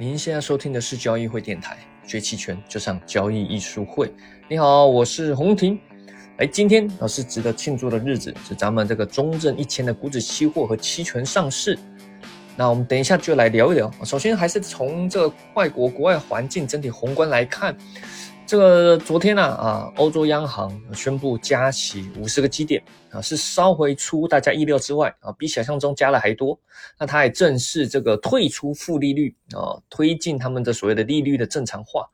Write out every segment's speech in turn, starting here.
您现在收听的是交易会电台，学期权就上交易艺术会。你好，我是洪婷。哎，今天啊是值得庆祝的日子，是咱们这个中证一千的股指期货和期权上市。那我们等一下就来聊一聊。首先还是从这个外国国外环境整体宏观来看。这个昨天呢啊，欧洲央行宣布加息五十个基点啊，是稍微出大家意料之外啊，比想象中加了还多。那它也正式这个退出负利率啊，推进他们的所谓的利率的正常化。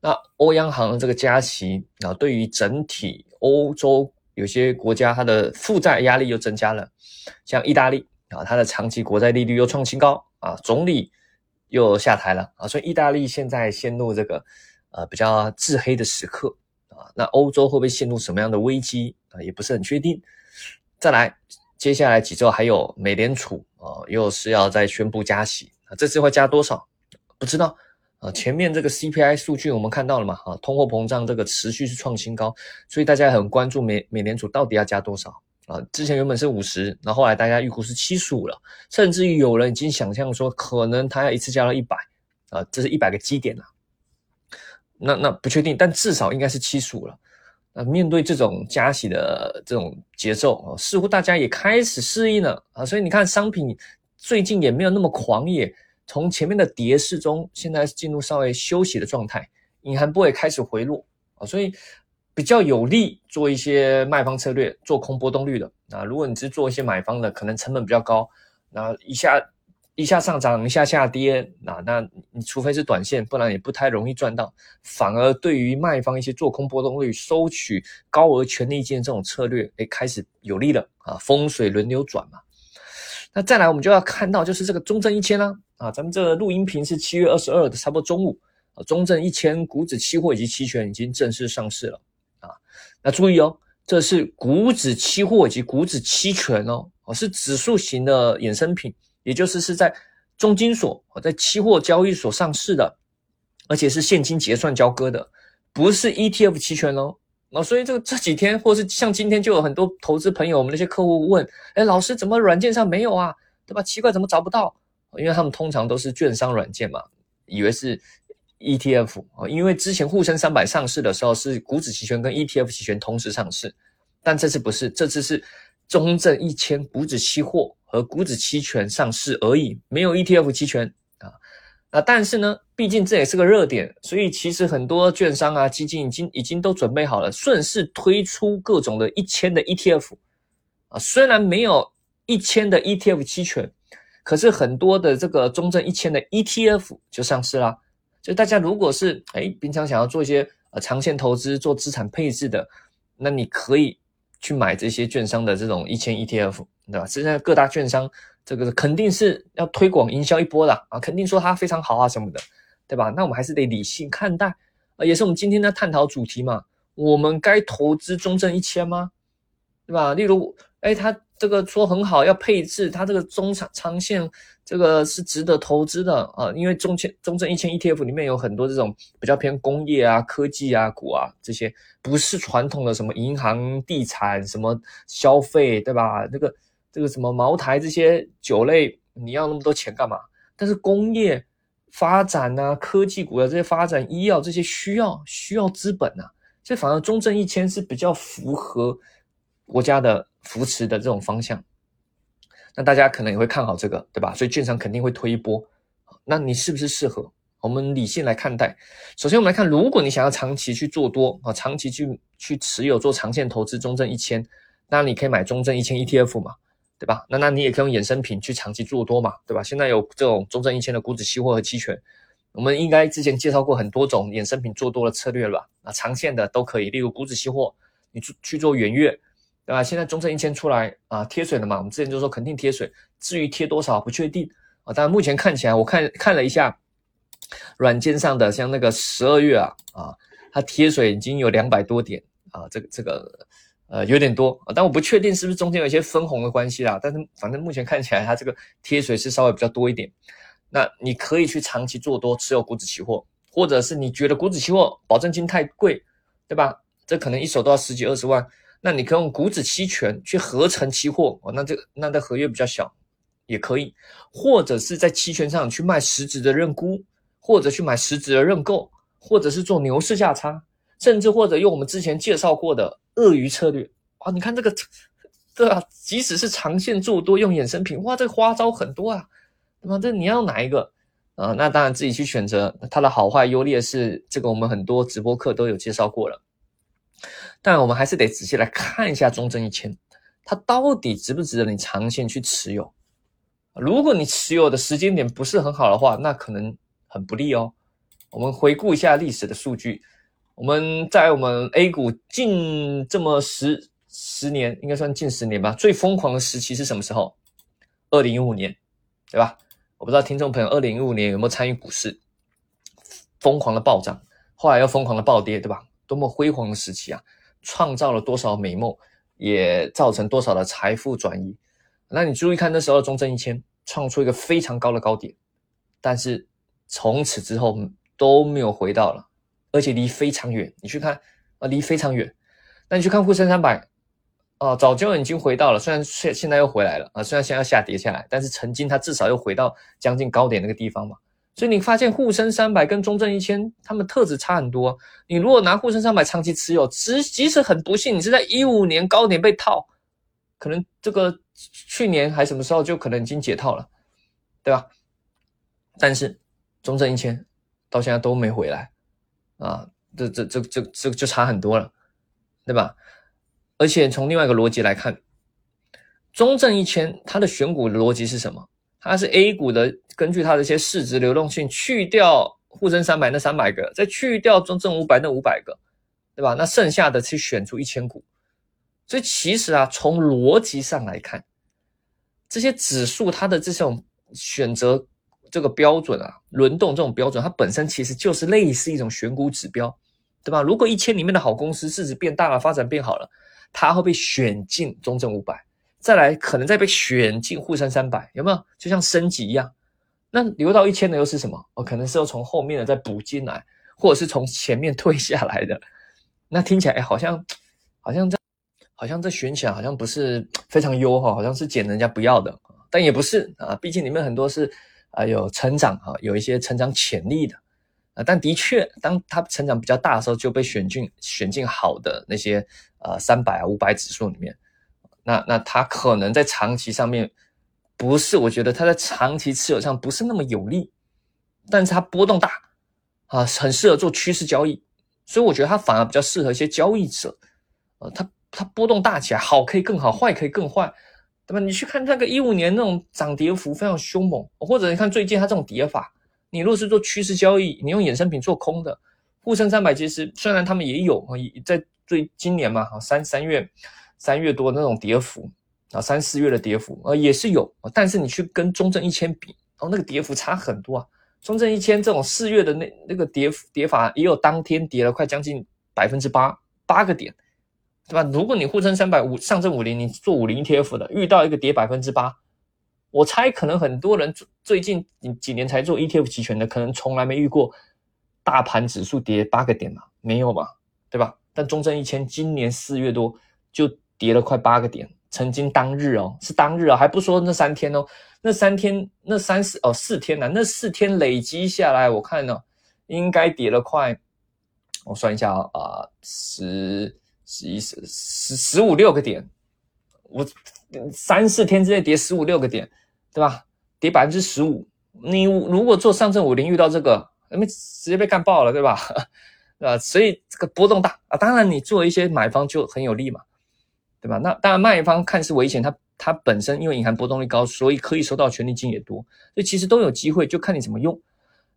那欧央行这个加息啊，对于整体欧洲有些国家它的负债压力又增加了，像意大利啊，它的长期国债利率又创新高啊，总理又下台了啊，所以意大利现在陷入这个。呃，比较自黑的时刻啊，那欧洲会不会陷入什么样的危机啊？也不是很确定。再来，接下来几周还有美联储啊，又是要再宣布加息啊，这次会加多少？不知道啊。前面这个 CPI 数据我们看到了嘛？啊，通货膨胀这个持续是创新高，所以大家很关注美美联储到底要加多少啊？之前原本是五十，那后来大家预估是七十五了，甚至于有人已经想象说，可能他要一次加到一百啊，这是一百个基点了。那那不确定，但至少应该是七十五了。那面对这种加息的这种节奏啊，似乎大家也开始适应了啊。所以你看，商品最近也没有那么狂野，从前面的跌势中，现在进入稍微休息的状态，隐含波也开始回落啊，所以比较有利做一些卖方策略，做空波动率的啊。如果你是做一些买方的，可能成本比较高，那一下。一下上涨，一下下跌，那那你除非是短线，不然也不太容易赚到。反而对于卖方一些做空波动率、收取高额权利金这种策略，哎，开始有利了啊，风水轮流转嘛。那再来，我们就要看到就是这个中证一千啦，啊，咱们这个录音屏是七月二十二的，差不多中午啊，中证一千股指期货以及期权已经正式上市了啊。那注意哦，这是股指期货以及股指期权哦，哦，是指数型的衍生品。也就是是在中金所在期货交易所上市的，而且是现金结算交割的，不是 ETF 期权哦。那所以这个这几天，或是像今天，就有很多投资朋友，我们那些客户问：哎，老师怎么软件上没有啊？对吧？奇怪，怎么找不到？因为他们通常都是券商软件嘛，以为是 ETF 啊。因为之前沪深三百上市的时候是股指期权跟 ETF 期权同时上市，但这次不是，这次是中证一千股指期货。和股指期权上市而已，没有 ETF 期权啊。那但是呢，毕竟这也是个热点，所以其实很多券商啊、基金已经已经都准备好了，顺势推出各种的一千的 ETF 啊。虽然没有一千的 ETF 期权，可是很多的这个中证一千的 ETF 就上市啦。就大家如果是哎平常想要做一些呃长线投资、做资产配置的，那你可以去买这些券商的这种一千 ETF。对吧？现在各大券商这个肯定是要推广营销一波的啊，肯定说它非常好啊什么的，对吧？那我们还是得理性看待啊，也是我们今天的探讨主题嘛。我们该投资中证一千吗？对吧？例如，哎，它这个说很好要配置，它这个中长长线这个是值得投资的啊，因为中签中证一千 ETF 里面有很多这种比较偏工业啊、科技啊股啊这些，不是传统的什么银行、地产、什么消费，对吧？那个。这个什么茅台这些酒类，你要那么多钱干嘛？但是工业发展啊，科技股的这些发展，医药这些需要需要资本啊，这反而中证一千是比较符合国家的扶持的这种方向。那大家可能也会看好这个，对吧？所以券商肯定会推一波。那你是不是适合？我们理性来看待。首先，我们来看，如果你想要长期去做多啊，长期去去持有做长线投资中证一千，那你可以买中证一千 ETF 嘛。对吧？那那你也可以用衍生品去长期做多嘛，对吧？现在有这种中证一千的股指期货和期权，我们应该之前介绍过很多种衍生品做多的策略了吧？啊，长线的都可以，例如股指期货，你去去做远月，对吧？现在中证一千出来啊，贴水了嘛？我们之前就说肯定贴水，至于贴多少不确定啊。但目前看起来，我看看了一下软件上的，像那个十二月啊啊，它贴水已经有两百多点啊，这个这个。呃，有点多，但我不确定是不是中间有一些分红的关系啦。但是反正目前看起来，它这个贴水是稍微比较多一点。那你可以去长期做多持有股指期货，或者是你觉得股指期货保证金太贵，对吧？这可能一手都要十几二十万，那你可以用股指期权去合成期货哦。那这那的合约比较小，也可以，或者是在期权上去卖实质的认沽，或者去买实质的认购，或者是做牛市价差，甚至或者用我们之前介绍过的鳄鱼策略啊，你看这个，对吧？即使是长线做多用衍生品，哇，这个花招很多啊，对吧？这你要哪一个啊？那当然自己去选择它的好坏优劣势，这个我们很多直播课都有介绍过了。但我们还是得仔细来看一下中证一千，它到底值不值得你长线去持有？如果你持有的时间点不是很好的话，那可能很不利哦。我们回顾一下历史的数据，我们在我们 A 股近这么十十年，应该算近十年吧，最疯狂的时期是什么时候？二零一五年，对吧？我不知道听众朋友二零一五年有没有参与股市疯狂的暴涨，后来又疯狂的暴跌，对吧？多么辉煌的时期啊！创造了多少美梦，也造成多少的财富转移。那你注意看那时候中证一千创出一个非常高的高点，但是从此之后都没有回到了，而且离非常远。你去看啊，离非常远。那你去看沪深三百啊，早就已经回到了，虽然现现在又回来了啊，虽然现在要下跌下来，但是曾经它至少又回到将近高点那个地方嘛。所以你发现沪深三百跟中证一千，它们特质差很多。你如果拿沪深三百长期持有，即即使很不幸你是在一五年高点被套，可能这个去年还什么时候就可能已经解套了，对吧？但是中证一千到现在都没回来啊，这这这这这就差很多了，对吧？而且从另外一个逻辑来看，中证一千它的选股逻辑是什么？它是 A 股的，根据它的一些市值流动性，去掉沪深三百那三百个，再去掉中证五百那五百个，对吧？那剩下的去选出一千股。所以其实啊，从逻辑上来看，这些指数它的这种选择这个标准啊，轮动这种标准，它本身其实就是类似一种选股指标，对吧？如果一千里面的好公司市值变大了，发展变好了，它会被选进中证五百。再来，可能再被选进沪深三百，有没有？就像升级一样。那留到一千的又是什么？哦，可能是要从后面的再补进来，或者是从前面退下来的。那听起来，好像，好像这，好像这选起来好像不是非常优哈，好像是捡人家不要的。但也不是啊，毕竟里面很多是啊有成长啊，有一些成长潜力的啊。但的确，当他成长比较大的时候，就被选进选进好的那些呃三百啊五百指数里面。那那它可能在长期上面不是，我觉得它在长期持有上不是那么有利，但是它波动大啊，很适合做趋势交易，所以我觉得它反而比较适合一些交易者，呃，它它波动大起来，好可以更好，坏可以更坏，对吧？你去看那个一五年那种涨跌幅非常凶猛，或者你看最近它这种跌法，你如果是做趋势交易，你用衍生品做空的，沪深三百其实虽然他们也有啊，在最今年嘛，哈三三月。三月多那种跌幅啊，三四月的跌幅啊也是有，但是你去跟中证一千比，哦，那个跌幅差很多啊。中证一千这种四月的那那个跌跌法也有当天跌了快将近百分之八八个点，对吧？如果你沪深三百五上证五零，你做五零 ETF 的，遇到一个跌百分之八，我猜可能很多人最近几年才做 ETF 期权的，可能从来没遇过大盘指数跌八个点嘛，没有吧，对吧？但中证一千今年四月多就。跌了快八个点，曾经当日哦，是当日啊，还不说那三天哦，那三天那三四哦四天呢，那四天累积下来，我看呢应该跌了快，我算一下啊啊十十一十十十五六个点，我三四天之内跌十五六个点，对吧？跌百分之十五，你如果做上证五零遇到这个，那么直接被干爆了，对吧？啊，所以这个波动大啊，当然你做一些买方就很有利嘛。对吧？那当然，卖方看似危险，它它本身因为隐含波动率高，所以可以收到权利金也多，所以其实都有机会，就看你怎么用。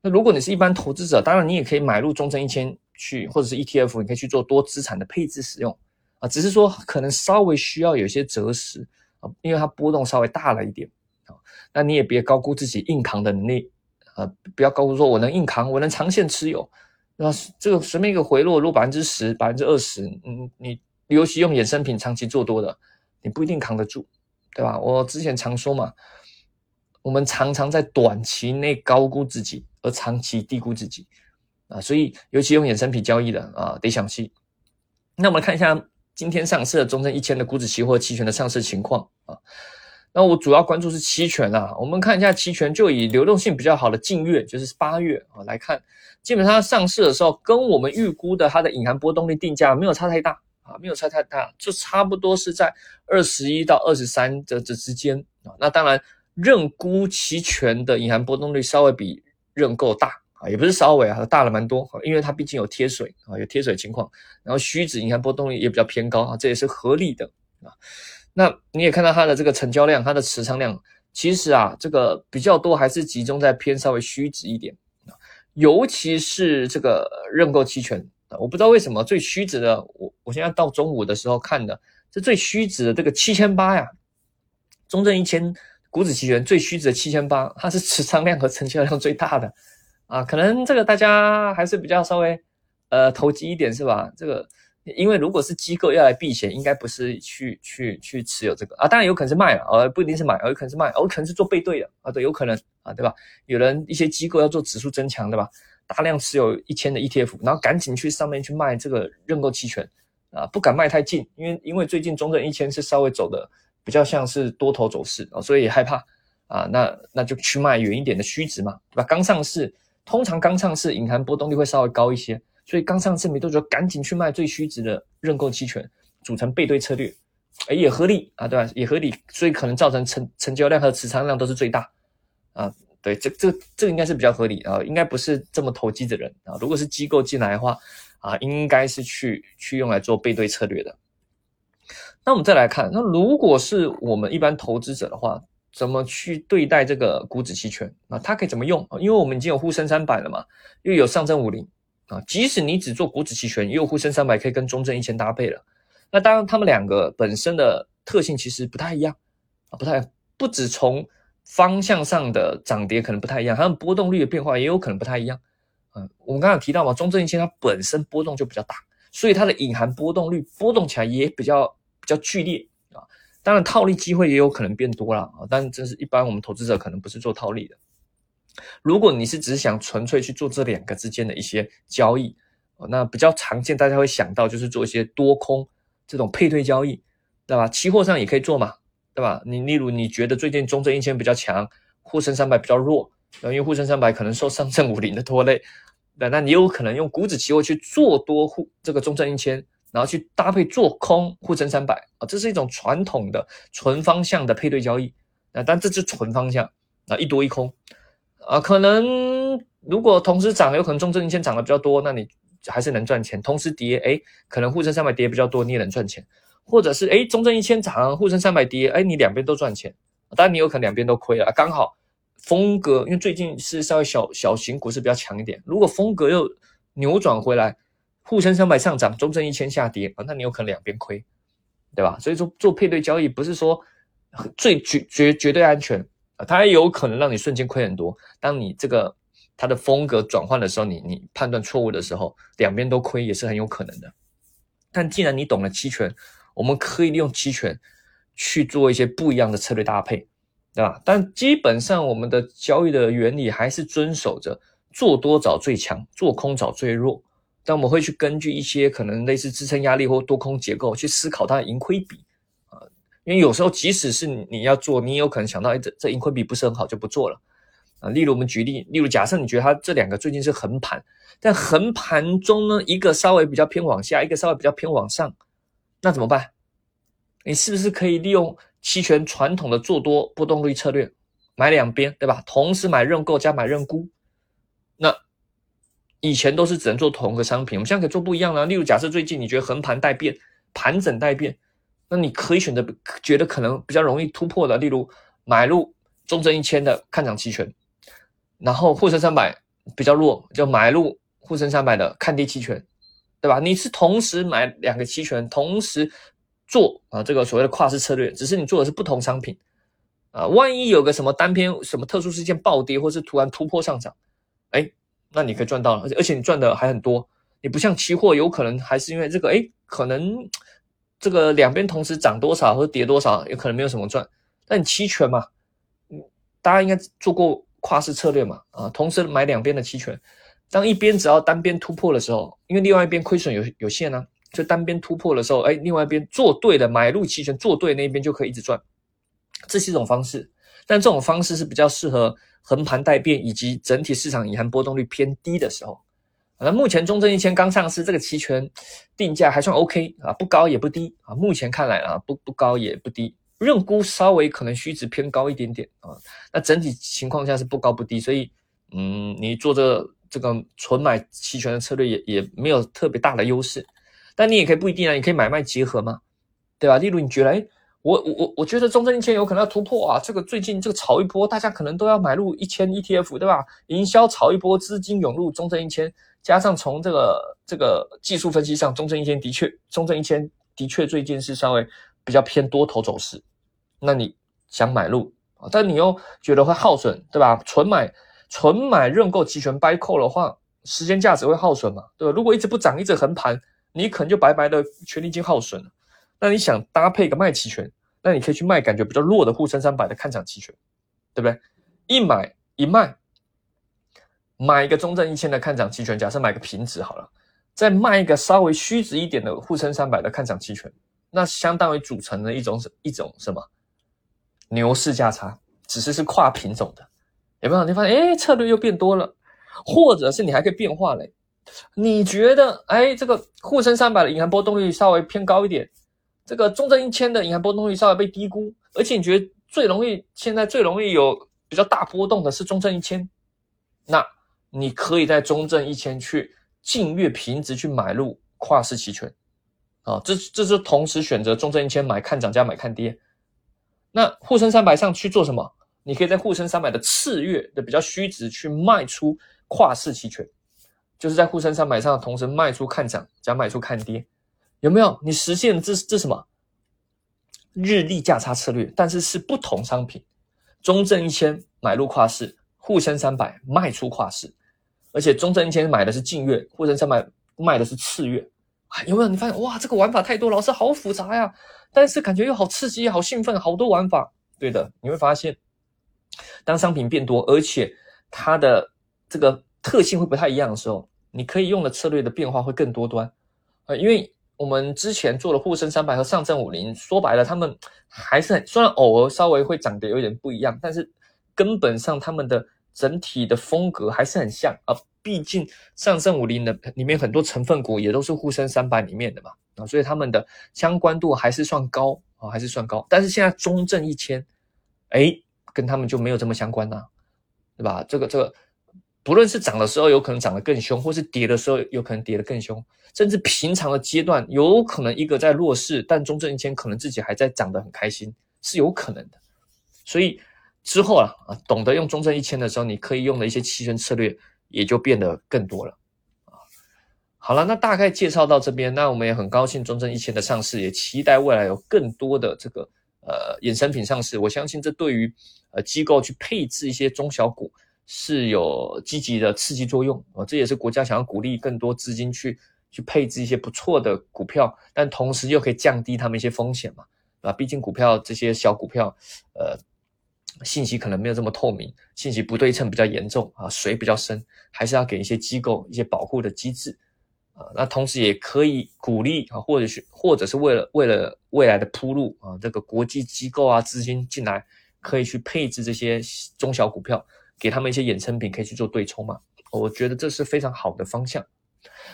那如果你是一般投资者，当然你也可以买入中证一千去，或者是 ETF，你可以去做多资产的配置使用啊。只是说可能稍微需要有些择时啊，因为它波动稍微大了一点啊。那你也别高估自己硬扛的能力啊，不要高估说我能硬扛，我能长线持有。那这个随便一个回落，如果百分之十、百分之二十，嗯，你。尤其用衍生品长期做多的，你不一定扛得住，对吧？我之前常说嘛，我们常常在短期内高估自己，而长期低估自己啊。所以，尤其用衍生品交易的啊，得小心。那我们看一下今天上市的中证一千的股指期货期权的上市情况啊。那我主要关注是期权啊，我们看一下期权，就以流动性比较好的近月，就是八月啊来看，基本上上市的时候跟我们预估的它的隐含波动率定价没有差太大没有差太大，就差不多是在二十一到二十三这这之间啊。那当然认沽期权的隐含波动率稍微比认购大。啊，也不是稍微啊，大了蛮多，因为它毕竟有贴水啊，有贴水情况，然后虚值，隐含波动率也比较偏高啊，这也是合理的啊。那你也看到它的这个成交量，它的持仓量，其实啊，这个比较多还是集中在偏稍微虚值一点啊，尤其是这个认购期权啊，我不知道为什么最虚值的，我现在到中午的时候看的，这最虚值的这个七千八呀，中证一千股指期权最虚值的七千八，它是持仓量和成交量最大的。啊，可能这个大家还是比较稍微呃投机一点是吧？这个因为如果是机构要来避险，应该不是去去去持有这个啊，当然有可能是卖了，呃不一定是买，有可能是卖，有可能是做背对的啊，对，有可能啊，对吧？有人一些机构要做指数增强，对吧？大量持有一千的 ETF，然后赶紧去上面去卖这个认购期权啊，不敢卖太近，因为因为最近中证一千是稍微走的比较像是多头走势啊，所以害怕啊，那那就去卖远一点的虚值嘛，对吧？刚上市。通常刚上市，隐含波动率会稍微高一些，所以刚上市没多久，赶紧去卖最虚值的认购期权，组成背对策略，哎，也合理啊，对吧？也合理，所以可能造成成成交量和持仓量都是最大啊。对，这这这个应该是比较合理啊，应该不是这么投机的人啊。如果是机构进来的话啊，应该是去去用来做背对策略的。那我们再来看，那如果是我们一般投资者的话。怎么去对待这个股指期权啊？它可以怎么用因为我们已经有沪深三百了嘛，又有上证五零啊。即使你只做股指期权，也有沪深三百可以跟中证一千搭配了。那当然，他们两个本身的特性其实不太一样啊，不太不止从方向上的涨跌可能不太一样，它们波动率的变化也有可能不太一样。嗯，我们刚刚提到嘛，中证一千它本身波动就比较大，所以它的隐含波动率波动起来也比较比较剧烈啊。当然，套利机会也有可能变多了啊！但这是一般我们投资者可能不是做套利的。如果你是只想纯粹去做这两个之间的一些交易，那比较常见，大家会想到就是做一些多空这种配对交易，对吧？期货上也可以做嘛，对吧？你例如你觉得最近中证一千比较强，沪深三百比较弱，因为沪深三百可能受上证五零的拖累，那那你有可能用股指期货去做多沪这个中证一千。然后去搭配做空沪深三百啊，这是一种传统的纯方向的配对交易啊，但这是纯方向啊，一多一空啊，可能如果同时涨，有可能中证一千涨的比较多，那你还是能赚钱；同时跌，哎，可能沪深三百跌比较多，你也能赚钱；或者是哎，中证一千涨，沪深三百跌，哎，你两边都赚钱，当然你有可能两边都亏了。刚好风格，因为最近是稍微小小型股市比较强一点，如果风格又扭转回来。沪深三百上涨，中证一千下跌啊，那你有可能两边亏，对吧？所以说做配对交易不是说最绝绝绝对安全啊，它有可能让你瞬间亏很多。当你这个它的风格转换的时候，你你判断错误的时候，两边都亏也是很有可能的。但既然你懂了期权，我们可以利用期权去做一些不一样的策略搭配，对吧？但基本上我们的交易的原理还是遵守着做多找最强，做空找最弱。但我们会去根据一些可能类似支撑压力或多空结构去思考它的盈亏比啊，因为有时候即使是你要做，你也有可能想到，哎，这这盈亏比不是很好，就不做了啊。例如我们举例，例如假设你觉得它这两个最近是横盘，但横盘中呢，一个稍微比较偏往下，一个稍微比较偏往上，那怎么办？你是不是可以利用期权传统的做多波动率策略，买两边，对吧？同时买认购加买认沽，那？以前都是只能做同一个商品，我们现在可以做不一样了。例如，假设最近你觉得横盘待变、盘整待变，那你可以选择觉得可能比较容易突破的，例如买入中证一千的看涨期权，然后沪深三百比较弱，就买入沪深三百的看跌期权，对吧？你是同时买两个期权，同时做啊，这个所谓的跨市策略，只是你做的是不同商品啊。万一有个什么单篇什么特殊事件暴跌，或是突然突破上涨，哎。那你可以赚到了，而且而且你赚的还很多。你不像期货，有可能还是因为这个，哎，可能这个两边同时涨多少或者跌多少，有可能没有什么赚。但期权嘛，嗯，大家应该做过跨市策略嘛，啊，同时买两边的期权，当一边只要单边突破的时候，因为另外一边亏损有有限呢，就单边突破的时候，哎，另外一边做对了，买入期权做对那一边就可以一直赚。这是一种方式，但这种方式是比较适合横盘待变以及整体市场隐含波动率偏低的时候。那目前中证一千刚上市，这个期权定价还算 OK 啊，不高也不低啊。目前看来啊，不不高也不低，认沽稍微可能虚值偏高一点点啊。那整体情况下是不高不低，所以嗯，你做这这个纯买期权的策略也也没有特别大的优势。但你也可以不一定啊，你可以买卖结合嘛，对吧？例如你觉得，哎，我我我我觉得中证一千有可能要突破啊，这个最近这个炒一波，大家可能都要买入一千 ETF，对吧？营销炒一波，资金涌入中证一千。加上从这个这个技术分析上，中证一千的确，中证一千的确最近是稍微比较偏多头走势。那你想买入？但你又觉得会耗损，对吧？纯买纯买认购期权 buy call 的话，时间价值会耗损嘛？对吧？如果一直不涨，一直横盘，你可能就白白的权利金耗损了。那你想搭配个卖期权，那你可以去卖感觉比较弱的沪深三百的看涨期权，对不对？一买一卖。买一个中证一千的看涨期权，假设买个平值好了，再卖一个稍微虚值一点的沪深三百的看涨期权，那相当于组成了一种一种什么牛市价差，只是是跨品种的，有没有？你发现哎，策略又变多了，或者是你还可以变化嘞？你觉得哎，这个沪深三百的隐含波动率稍微偏高一点，这个中证一千的隐含波动率稍微被低估，而且你觉得最容易现在最容易有比较大波动的是中证一千，那？你可以在中证一千去近月平值去买入跨市期权，啊，这这是同时选择中证一千买看涨加买看跌。那沪深三百上去做什么？你可以在沪深三百的次月的比较虚值去卖出跨市期权，就是在沪深三百上同时卖出看涨加卖出看跌，有没有？你实现这这什么日历价差策略？但是是不同商品，中证一千买入跨市，沪深三百卖出跨市。而且中证一千买的是近月，沪深三百卖的是次月，啊，有没有？你发现哇，这个玩法太多，老师好复杂呀！但是感觉又好刺激，好兴奋，好多玩法。对的，你会发现，当商品变多，而且它的这个特性会不太一样的时候，你可以用的策略的变化会更多端。呃，因为我们之前做的沪深三百和上证五零，说白了，他们还是很虽然偶尔稍微会长得有点不一样，但是根本上他们的。整体的风格还是很像啊，毕竟上证五零的里面很多成分股也都是沪深三百里面的嘛啊，所以他们的相关度还是算高啊，还是算高。但是现在中证一千，哎，跟他们就没有这么相关呐，对吧？这个这个，不论是涨的时候有可能涨得更凶，或是跌的时候有可能跌得更凶，甚至平常的阶段有可能一个在弱势，但中证一千可能自己还在涨得很开心，是有可能的，所以。之后啊啊，懂得用中证一千的时候，你可以用的一些期权策略也就变得更多了啊。好了，那大概介绍到这边，那我们也很高兴中证一千的上市，也期待未来有更多的这个呃衍生品上市。我相信这对于呃机构去配置一些中小股是有积极的刺激作用啊。这也是国家想要鼓励更多资金去去配置一些不错的股票，但同时又可以降低他们一些风险嘛啊。毕竟股票这些小股票呃。信息可能没有这么透明，信息不对称比较严重啊，水比较深，还是要给一些机构一些保护的机制啊。那同时也可以鼓励啊，或者是或者是为了为了未来的铺路啊，这个国际机构啊资金进来，可以去配置这些中小股票，给他们一些衍生品可以去做对冲嘛。我觉得这是非常好的方向。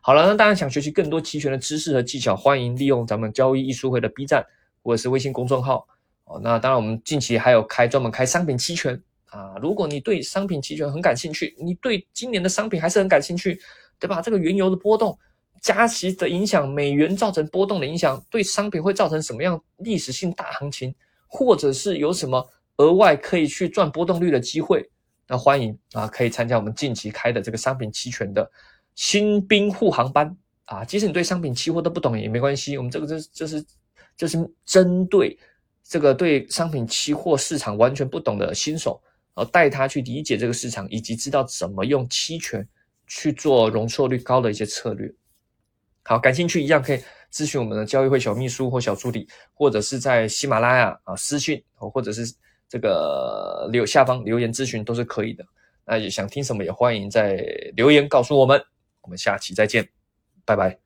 好了，那大家想学习更多期权的知识和技巧，欢迎利用咱们交易艺术会的 B 站或者是微信公众号。哦，那当然，我们近期还有开专门开商品期权啊。如果你对商品期权很感兴趣，你对今年的商品还是很感兴趣，对吧？这个原油的波动、加息的影响、美元造成波动的影响，对商品会造成什么样历史性大行情，或者是有什么额外可以去赚波动率的机会？那欢迎啊，可以参加我们近期开的这个商品期权的新兵护航班啊。即使你对商品期货都不懂也没关系，我们这个这这是就是针对。这个对商品期货市场完全不懂的新手，然后带他去理解这个市场，以及知道怎么用期权去做容错率高的一些策略。好，感兴趣一样可以咨询我们的交易会小秘书或小助理，或者是在喜马拉雅啊私信，或者是这个留下方留言咨询都是可以的。那也想听什么也欢迎在留言告诉我们。我们下期再见，拜拜。